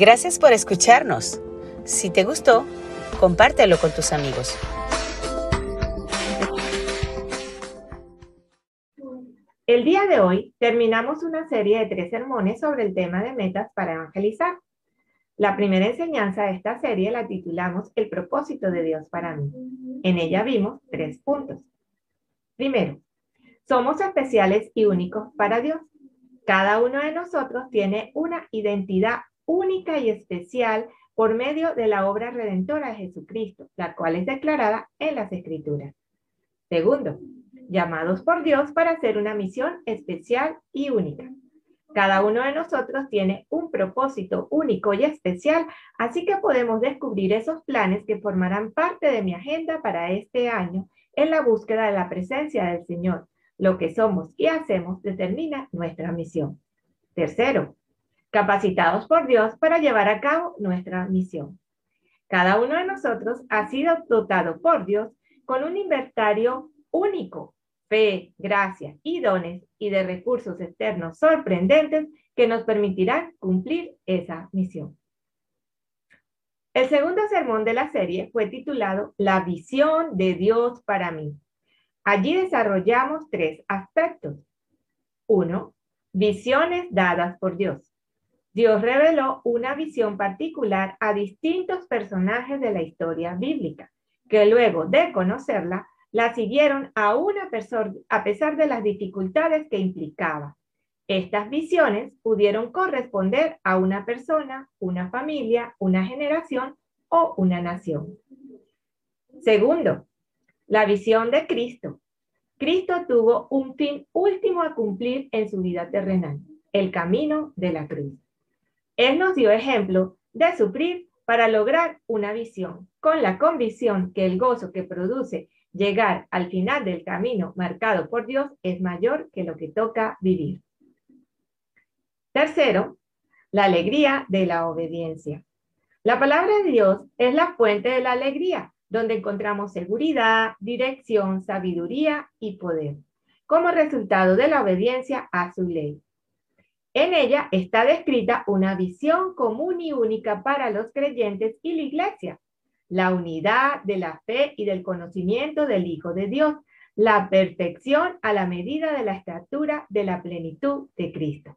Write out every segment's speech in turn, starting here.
Gracias por escucharnos. Si te gustó, compártelo con tus amigos. El día de hoy terminamos una serie de tres sermones sobre el tema de metas para evangelizar. La primera enseñanza de esta serie la titulamos El propósito de Dios para mí. En ella vimos tres puntos. Primero, somos especiales y únicos para Dios. Cada uno de nosotros tiene una identidad única y especial por medio de la obra redentora de Jesucristo, la cual es declarada en las Escrituras. Segundo, llamados por Dios para hacer una misión especial y única. Cada uno de nosotros tiene un propósito único y especial, así que podemos descubrir esos planes que formarán parte de mi agenda para este año en la búsqueda de la presencia del Señor. Lo que somos y hacemos determina nuestra misión. Tercero, capacitados por Dios para llevar a cabo nuestra misión. Cada uno de nosotros ha sido dotado por Dios con un inventario único fe, gracia y dones y de recursos externos sorprendentes que nos permitirán cumplir esa misión. El segundo sermón de la serie fue titulado La visión de Dios para mí. Allí desarrollamos tres aspectos. Uno, visiones dadas por Dios. Dios reveló una visión particular a distintos personajes de la historia bíblica, que luego de conocerla la siguieron a, una a pesar de las dificultades que implicaba. Estas visiones pudieron corresponder a una persona, una familia, una generación o una nación. Segundo, la visión de Cristo. Cristo tuvo un fin último a cumplir en su vida terrenal, el camino de la cruz. Él nos dio ejemplo de sufrir para lograr una visión, con la convicción que el gozo que produce llegar al final del camino marcado por Dios es mayor que lo que toca vivir. Tercero, la alegría de la obediencia. La palabra de Dios es la fuente de la alegría, donde encontramos seguridad, dirección, sabiduría y poder, como resultado de la obediencia a su ley. En ella está descrita una visión común y única para los creyentes y la iglesia, la unidad de la fe y del conocimiento del Hijo de Dios, la perfección a la medida de la estatura de la plenitud de Cristo.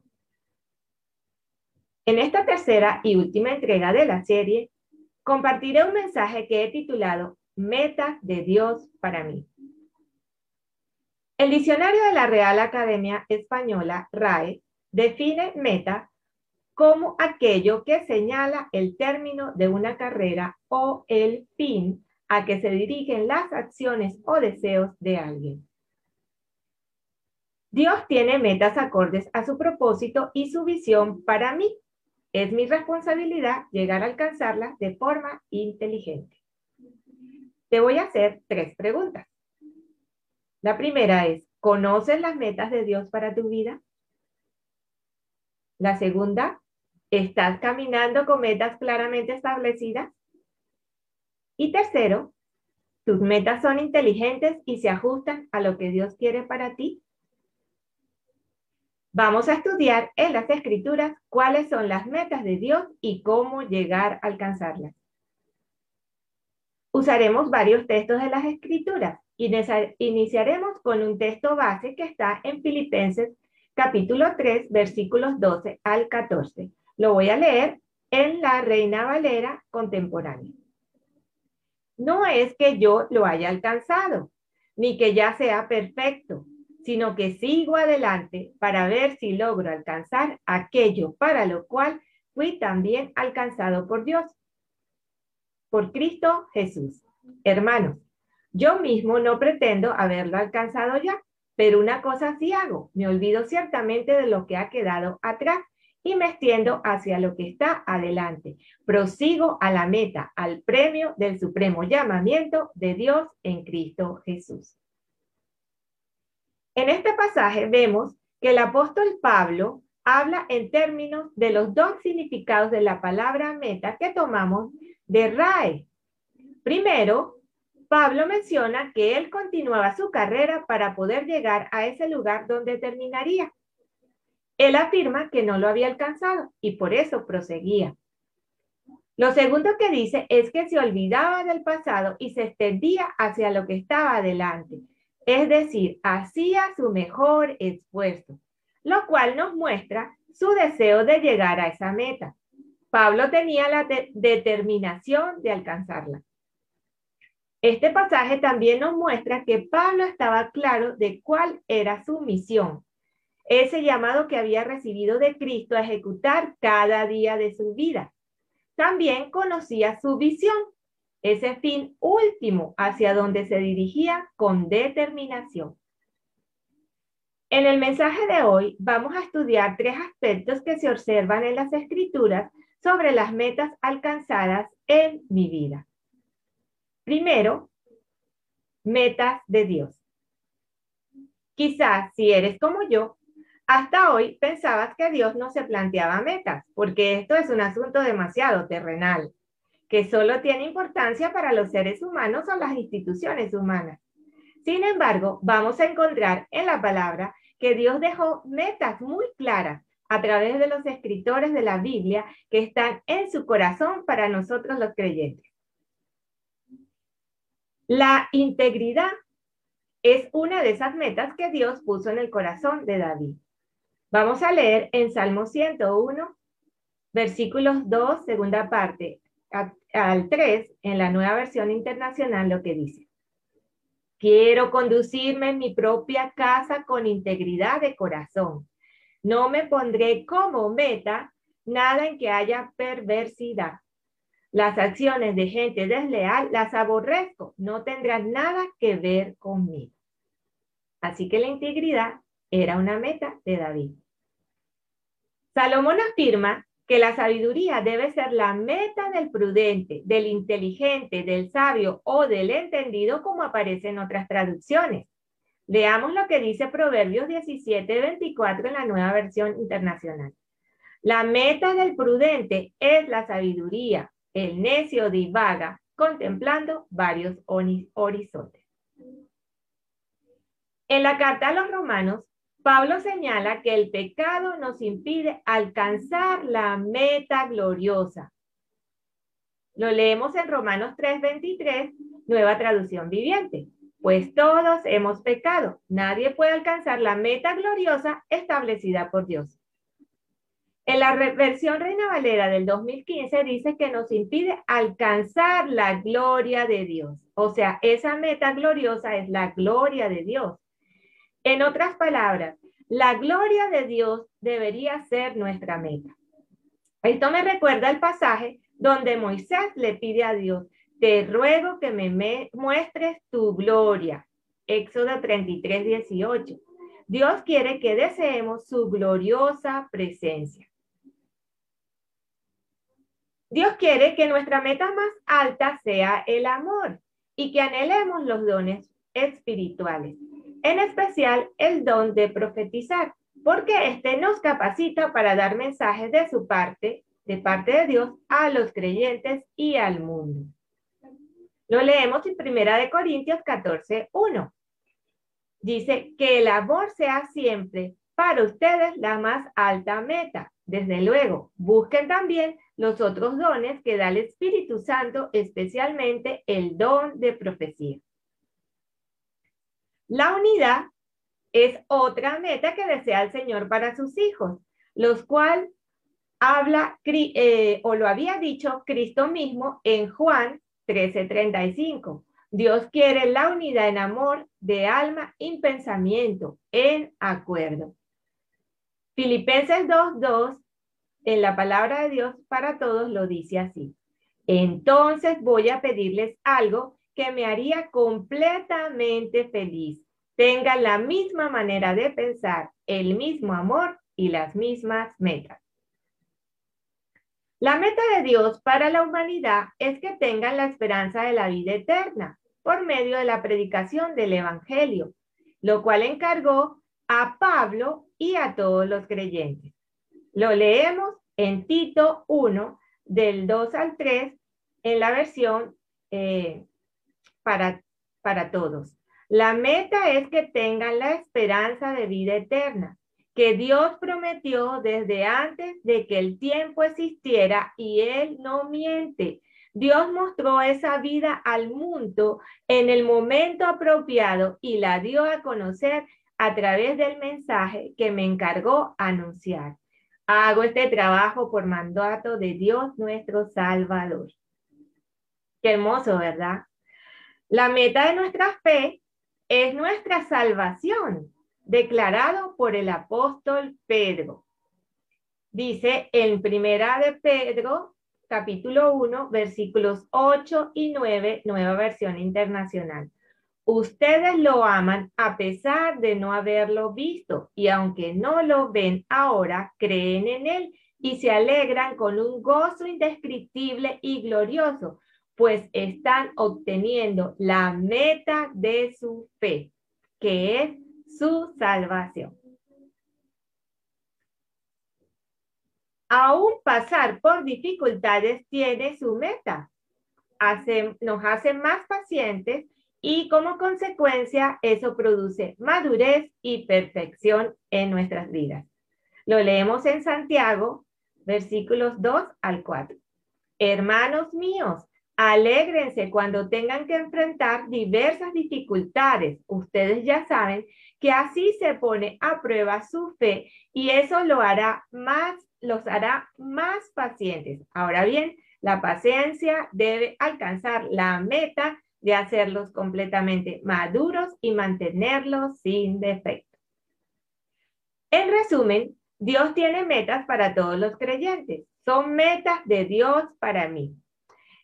En esta tercera y última entrega de la serie, compartiré un mensaje que he titulado Metas de Dios para mí. El diccionario de la Real Academia Española, RAE, define meta como aquello que señala el término de una carrera o el fin a que se dirigen las acciones o deseos de alguien. Dios tiene metas acordes a su propósito y su visión para mí. Es mi responsabilidad llegar a alcanzarlas de forma inteligente. Te voy a hacer tres preguntas. La primera es, ¿conoces las metas de Dios para tu vida? La segunda, ¿Estás caminando con metas claramente establecidas? Y tercero, ¿tus metas son inteligentes y se ajustan a lo que Dios quiere para ti? Vamos a estudiar en las escrituras cuáles son las metas de Dios y cómo llegar a alcanzarlas. Usaremos varios textos de las escrituras. y Iniciaremos con un texto base que está en Filipenses capítulo 3, versículos 12 al 14 lo voy a leer en la Reina Valera contemporánea. No es que yo lo haya alcanzado, ni que ya sea perfecto, sino que sigo adelante para ver si logro alcanzar aquello para lo cual fui también alcanzado por Dios, por Cristo Jesús. Hermanos, yo mismo no pretendo haberlo alcanzado ya, pero una cosa sí hago, me olvido ciertamente de lo que ha quedado atrás y me extiendo hacia lo que está adelante. Prosigo a la meta, al premio del supremo llamamiento de Dios en Cristo Jesús. En este pasaje vemos que el apóstol Pablo habla en términos de los dos significados de la palabra meta que tomamos de RAE. Primero, Pablo menciona que él continuaba su carrera para poder llegar a ese lugar donde terminaría. Él afirma que no lo había alcanzado y por eso proseguía. Lo segundo que dice es que se olvidaba del pasado y se extendía hacia lo que estaba adelante. Es decir, hacía su mejor esfuerzo, lo cual nos muestra su deseo de llegar a esa meta. Pablo tenía la determinación de alcanzarla. Este pasaje también nos muestra que Pablo estaba claro de cuál era su misión, ese llamado que había recibido de Cristo a ejecutar cada día de su vida. También conocía su visión, ese fin último hacia donde se dirigía con determinación. En el mensaje de hoy vamos a estudiar tres aspectos que se observan en las escrituras sobre las metas alcanzadas en mi vida. Primero, metas de Dios. Quizás si eres como yo, hasta hoy pensabas que Dios no se planteaba metas, porque esto es un asunto demasiado terrenal, que solo tiene importancia para los seres humanos o las instituciones humanas. Sin embargo, vamos a encontrar en la palabra que Dios dejó metas muy claras a través de los escritores de la Biblia que están en su corazón para nosotros los creyentes. La integridad es una de esas metas que Dios puso en el corazón de David. Vamos a leer en Salmo 101, versículos 2, segunda parte, al 3, en la nueva versión internacional, lo que dice. Quiero conducirme en mi propia casa con integridad de corazón. No me pondré como meta nada en que haya perversidad. Las acciones de gente desleal las aborrezco, no tendrán nada que ver conmigo. Así que la integridad era una meta de David. Salomón afirma que la sabiduría debe ser la meta del prudente, del inteligente, del sabio o del entendido, como aparece en otras traducciones. Veamos lo que dice Proverbios 17, 24 en la nueva versión internacional. La meta del prudente es la sabiduría. El necio divaga contemplando varios horizontes. En la carta a los romanos, Pablo señala que el pecado nos impide alcanzar la meta gloriosa. Lo leemos en Romanos 3:23, nueva traducción viviente. Pues todos hemos pecado. Nadie puede alcanzar la meta gloriosa establecida por Dios. En la versión Reina Valera del 2015 dice que nos impide alcanzar la gloria de Dios. O sea, esa meta gloriosa es la gloria de Dios. En otras palabras, la gloria de Dios debería ser nuestra meta. Esto me recuerda el pasaje donde Moisés le pide a Dios, te ruego que me muestres tu gloria. Éxodo 33, 18. Dios quiere que deseemos su gloriosa presencia. Dios quiere que nuestra meta más alta sea el amor y que anhelemos los dones espirituales en especial el don de profetizar, porque éste nos capacita para dar mensajes de su parte, de parte de Dios, a los creyentes y al mundo. Lo leemos en Primera de Corintios 14, 1. Dice que el amor sea siempre para ustedes la más alta meta. Desde luego, busquen también los otros dones que da el Espíritu Santo, especialmente el don de profecía. La unidad es otra meta que desea el Señor para sus hijos, los cuales habla eh, o lo había dicho Cristo mismo en Juan 13:35. Dios quiere la unidad en amor, de alma y pensamiento, en acuerdo. Filipenses 2:2, en la palabra de Dios para todos, lo dice así. Entonces voy a pedirles algo que me haría completamente feliz. Tengan la misma manera de pensar, el mismo amor y las mismas metas. La meta de Dios para la humanidad es que tengan la esperanza de la vida eterna por medio de la predicación del Evangelio, lo cual encargó a Pablo y a todos los creyentes. Lo leemos en Tito 1, del 2 al 3, en la versión eh, para, para todos. La meta es que tengan la esperanza de vida eterna, que Dios prometió desde antes de que el tiempo existiera y Él no miente. Dios mostró esa vida al mundo en el momento apropiado y la dio a conocer a través del mensaje que me encargó anunciar. Hago este trabajo por mandato de Dios nuestro Salvador. Qué hermoso, ¿verdad? La meta de nuestra fe es nuestra salvación, declarado por el apóstol Pedro. Dice en Primera de Pedro, capítulo 1, versículos 8 y 9, nueva versión internacional. Ustedes lo aman a pesar de no haberlo visto y aunque no lo ven ahora, creen en él y se alegran con un gozo indescriptible y glorioso, pues están obteniendo la meta de su fe, que es su salvación. Aún pasar por dificultades tiene su meta. nos hace más pacientes y como consecuencia eso produce madurez y perfección en nuestras vidas. Lo leemos en Santiago, versículos 2 al 4. Hermanos míos, alégrense cuando tengan que enfrentar diversas dificultades. Ustedes ya saben que así se pone a prueba su fe y eso lo hará más, los hará más pacientes. Ahora bien, la paciencia debe alcanzar la meta de hacerlos completamente maduros y mantenerlos sin defecto. En resumen, Dios tiene metas para todos los creyentes. Son metas de Dios para mí.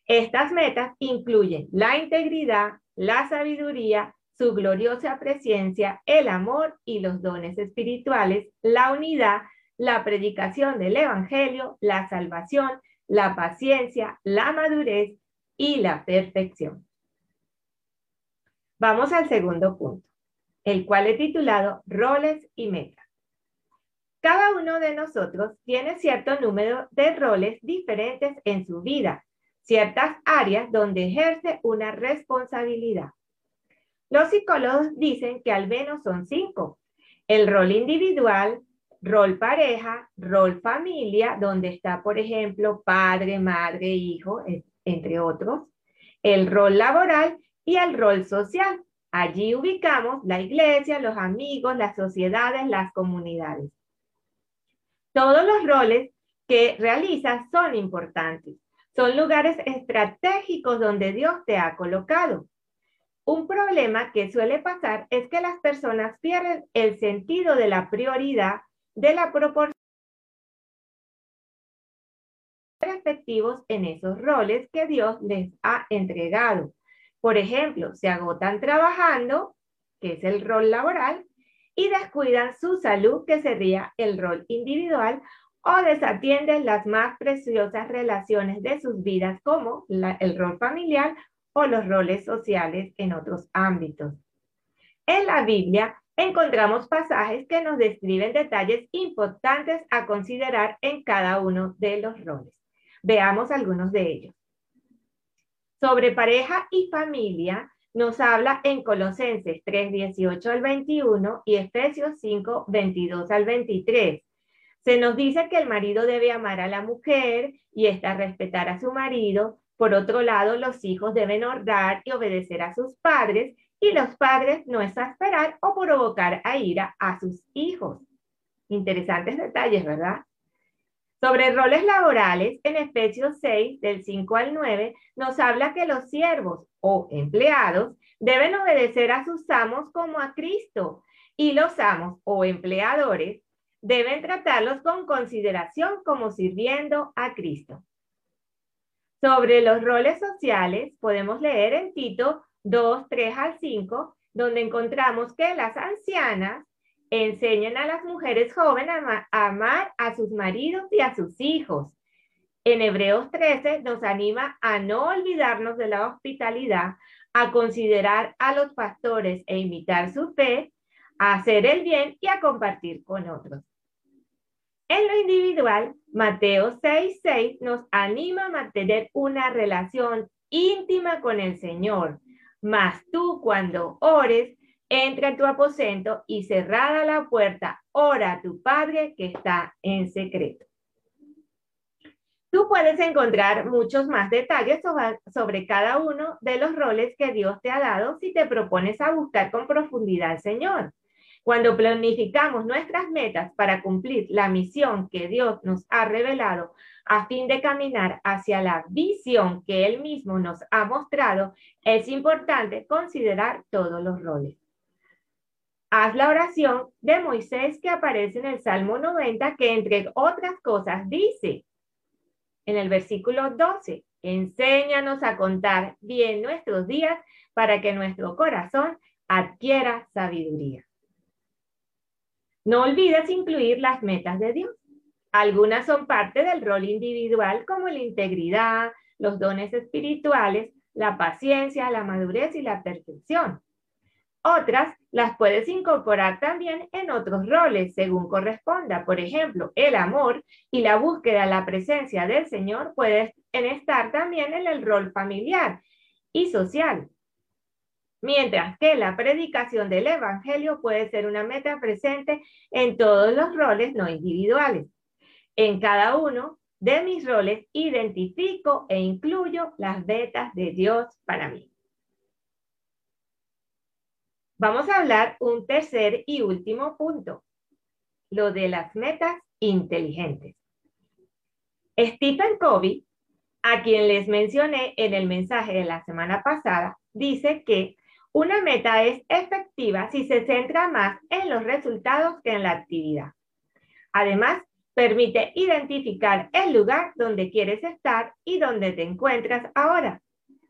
Estas metas incluyen la integridad, la sabiduría, su gloriosa presencia, el amor y los dones espirituales, la unidad, la predicación del Evangelio, la salvación, la paciencia, la madurez y la perfección. Vamos al segundo punto, el cual he titulado Roles y Metas. Cada uno de nosotros tiene cierto número de roles diferentes en su vida, ciertas áreas donde ejerce una responsabilidad. Los psicólogos dicen que al menos son cinco. El rol individual, rol pareja, rol familia, donde está, por ejemplo, padre, madre, hijo, entre otros. El rol laboral y el rol social. Allí ubicamos la iglesia, los amigos, las sociedades, las comunidades. Todos los roles que realizas son importantes. Son lugares estratégicos donde Dios te ha colocado. Un problema que suele pasar es que las personas pierden el sentido de la prioridad de la proporción efectivos en esos roles que Dios les ha entregado. Por ejemplo, se agotan trabajando, que es el rol laboral, y descuidan su salud, que sería el rol individual, o desatienden las más preciosas relaciones de sus vidas, como el rol familiar o los roles sociales en otros ámbitos. En la Biblia encontramos pasajes que nos describen detalles importantes a considerar en cada uno de los roles. Veamos algunos de ellos. Sobre pareja y familia nos habla en Colosenses 3, 18 al 21 y Efesios 5, 22 al 23. Se nos dice que el marido debe amar a la mujer y ésta respetar a su marido. Por otro lado, los hijos deben honrar y obedecer a sus padres y los padres no exasperar o provocar a ira a sus hijos. Interesantes detalles, ¿verdad? Sobre roles laborales, en Efesios 6, del 5 al 9, nos habla que los siervos o empleados deben obedecer a sus amos como a Cristo y los amos o empleadores deben tratarlos con consideración como sirviendo a Cristo. Sobre los roles sociales, podemos leer en Tito 2, 3 al 5, donde encontramos que las ancianas enseñan a las mujeres jóvenes a, amar a sus maridos y a sus hijos. En Hebreos 13 nos anima a no olvidarnos de la hospitalidad, a considerar a los pastores e imitar su fe, a hacer el bien y a compartir con otros. En lo individual, Mateo 6:6 6 nos anima a mantener una relación íntima con el Señor. Mas tú cuando ores, entra en tu aposento y cerrada la puerta, ora a tu Padre que está en secreto. Tú puedes encontrar muchos más detalles sobre, cada uno de los roles que Dios te ha dado si te propones a buscar con profundidad al Señor. Cuando planificamos nuestras metas para cumplir la misión que Dios nos ha revelado a fin de caminar hacia la visión que Él mismo nos ha mostrado, es importante considerar todos los roles. Haz la oración de Moisés que aparece en el Salmo 90, que entre otras cosas dice, en el versículo 12. Enséñanos a contar bien nuestros días para que nuestro corazón adquiera sabiduría. No olvides incluir las metas de Dios. Algunas son parte del rol individual como la integridad, los dones espirituales, la paciencia, la madurez y la perfección. Otras las puedes incorporar también en otros roles según corresponda. Por ejemplo, el amor y la búsqueda de la presencia del Señor pueden estar también en el rol familiar y social. Mientras que la predicación del Evangelio puede ser una meta presente en todos los roles no individuales. En cada uno de mis roles identifico e incluyo las metas de Dios para mí. Vamos a hablar un tercer y último punto, lo de las metas inteligentes. Stephen Covey, a quien les mencioné en el mensaje de la semana pasada, dice que una meta es efectiva si se centra más en los resultados que en la actividad. Además, permite identificar el lugar donde quieres estar y donde te encuentras ahora.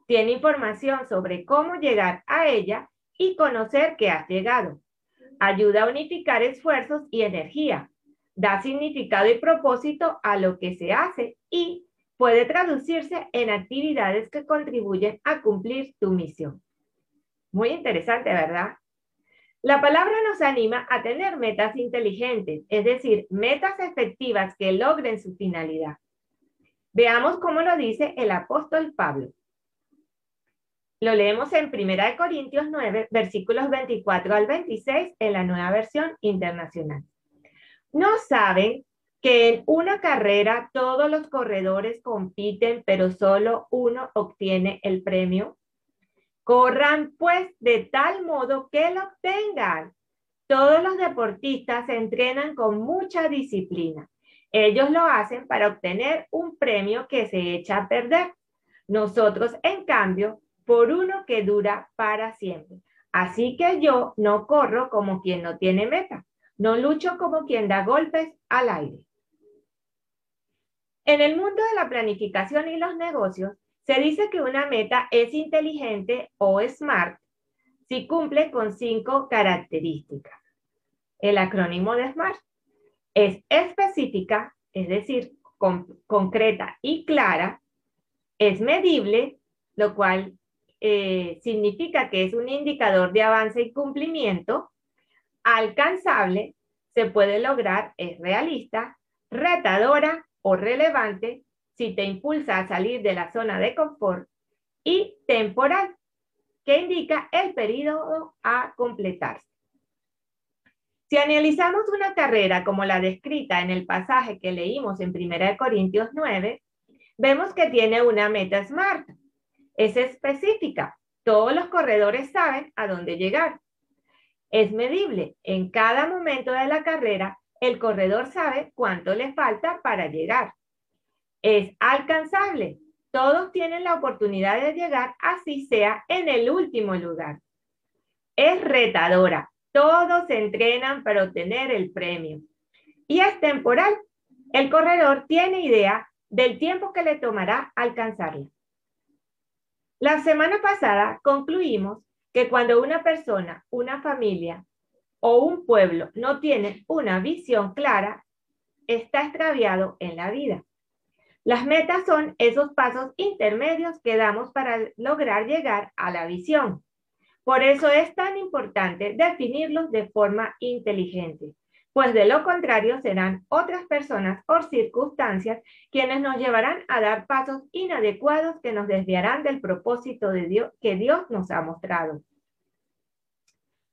Tiene información sobre cómo llegar a ella y conocer que has llegado. Ayuda a unificar esfuerzos y energía. Da significado y propósito a lo que se hace y puede traducirse en actividades que contribuyen a cumplir tu misión. Muy interesante, ¿verdad? La palabra nos anima a tener metas inteligentes, es decir, metas efectivas que logren su finalidad. Veamos cómo lo dice el apóstol Pablo. Lo leemos en 1 Corintios 9, versículos 24 al 26 en la nueva versión internacional. ¿No saben que en una carrera todos los corredores compiten, pero solo uno obtiene el premio? Corran pues de tal modo que lo obtengan. Todos los deportistas entrenan con mucha disciplina. Ellos lo hacen para obtener un premio que se echa a perder. Nosotros, en cambio, por uno que dura para siempre. Así que yo no corro como quien no tiene meta, no lucho como quien da golpes al aire. En el mundo de la planificación y los negocios, se dice que una meta es inteligente o smart si cumple con cinco características. El acrónimo de SMART es específica, es decir, concreta y clara, es medible, lo cual eh, significa que es un indicador de avance y cumplimiento, alcanzable, se puede lograr, es realista, retadora o relevante si te impulsa a salir de la zona de confort y temporal, que indica el periodo a completarse. Si analizamos una carrera como la descrita en el pasaje que leímos en 1 Corintios 9, vemos que tiene una meta SMART, es específica. Todos los corredores saben a dónde llegar. Es medible. En cada momento de la carrera, el corredor sabe cuánto le falta para llegar. Es alcanzable. Todos tienen la oportunidad de llegar, así sea en el último lugar. Es retadora. Todos se entrenan para obtener el premio. Y es temporal. El corredor tiene idea del tiempo que le tomará alcanzarla. La semana pasada concluimos que cuando una persona, una familia o un pueblo no tiene una visión clara, está extraviado en la vida. Las metas son esos pasos intermedios que damos para lograr llegar a la visión. Por eso es tan importante definirlos de forma inteligente pues de lo contrario serán otras personas o circunstancias quienes nos llevarán a dar pasos inadecuados que nos desviarán del propósito de Dios que Dios nos ha mostrado.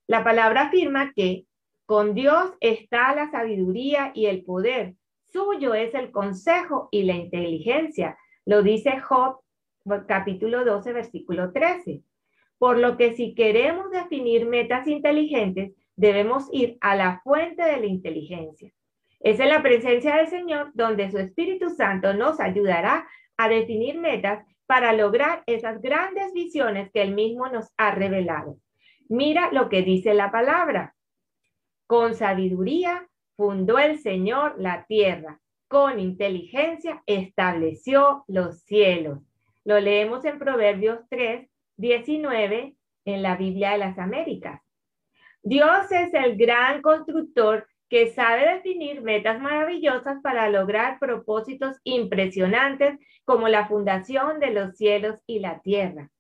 La palabra afirma que con Dios está la sabiduría y el poder. Suyo es el consejo y la inteligencia. Lo dice Job capítulo 12, versículo 13. Por lo que si queremos definir metas inteligentes, debemos ir a la fuente de la inteligencia. Es en la presencia del Señor donde su Espíritu Santo nos ayudará a definir metas para lograr esas grandes visiones que Él mismo nos ha revelado. Mira lo que dice la palabra. Con sabiduría fundó el Señor la tierra, con inteligencia estableció los cielos. Lo leemos en Proverbios 3, 19 en la Biblia de las Américas. Dios es el gran constructor que sabe definir metas maravillosas para lograr propósitos impresionantes como la fundación de los cielos y la tierra.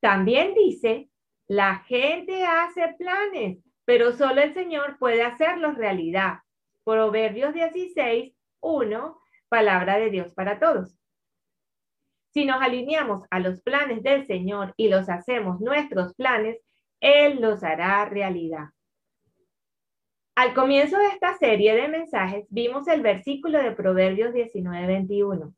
También dice, la gente hace planes, pero solo el Señor puede hacerlos realidad. Proverbios 16, 1, palabra de Dios para todos. Si nos alineamos a los planes del Señor y los hacemos nuestros planes, Él los hará realidad. Al comienzo de esta serie de mensajes vimos el versículo de Proverbios 19-21.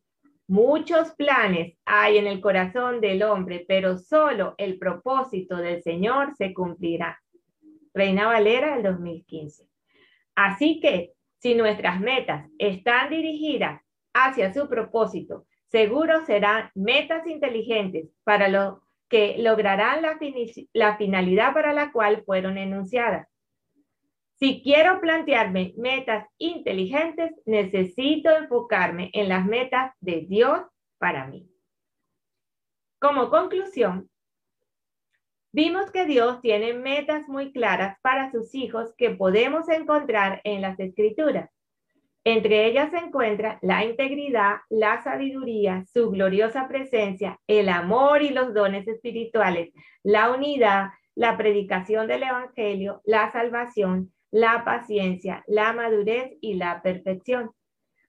Muchos planes hay en el corazón del hombre, pero solo el propósito del Señor se cumplirá. Reina Valera del 2015. Así que si nuestras metas están dirigidas hacia su propósito, seguro serán metas inteligentes para lo que lograrán la, finalidad para la cual fueron enunciadas. Si quiero plantearme metas inteligentes, necesito enfocarme en las metas de Dios para mí. Como conclusión, vimos que Dios tiene metas muy claras para sus hijos que podemos encontrar en las escrituras. Entre ellas se encuentra la integridad, la sabiduría, su gloriosa presencia, el amor y los dones espirituales, la unidad, la predicación del Evangelio, la salvación, la paciencia, la madurez y la perfección.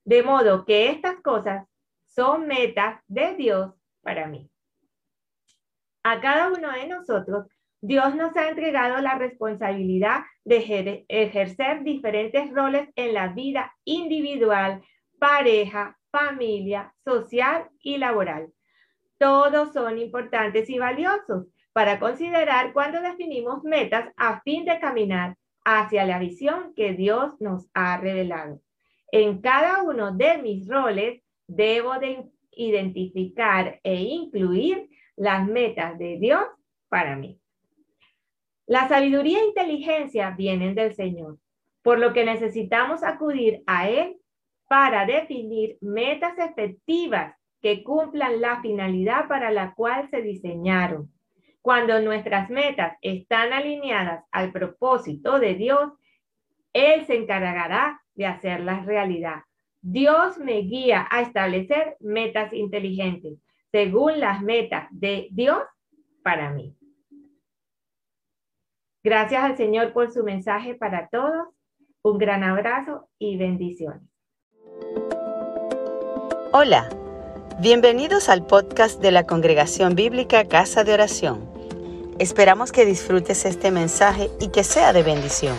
De modo que estas cosas son metas de Dios para mí. A cada uno de nosotros, Dios nos ha entregado la responsabilidad de ejercer diferentes roles en la vida individual, pareja, familia, social y laboral. Todos son importantes y valiosos para considerar cuando definimos metas a fin de caminar hacia la visión que Dios nos ha revelado. En cada uno de mis roles debo de identificar e incluir las metas de Dios para mí. La sabiduría e inteligencia vienen del Señor, por lo que necesitamos acudir a Él para definir metas efectivas que cumplan la finalidad para la cual se diseñaron. Cuando nuestras metas están alineadas al propósito de Dios, Él se encargará de hacerlas realidad. Dios me guía a establecer metas inteligentes según las metas de Dios para mí. Gracias al Señor por su mensaje para todos. Un gran abrazo y bendiciones. Hola, bienvenidos al podcast de la Congregación Bíblica Casa de Oración. Esperamos que disfrutes este mensaje y que sea de bendición.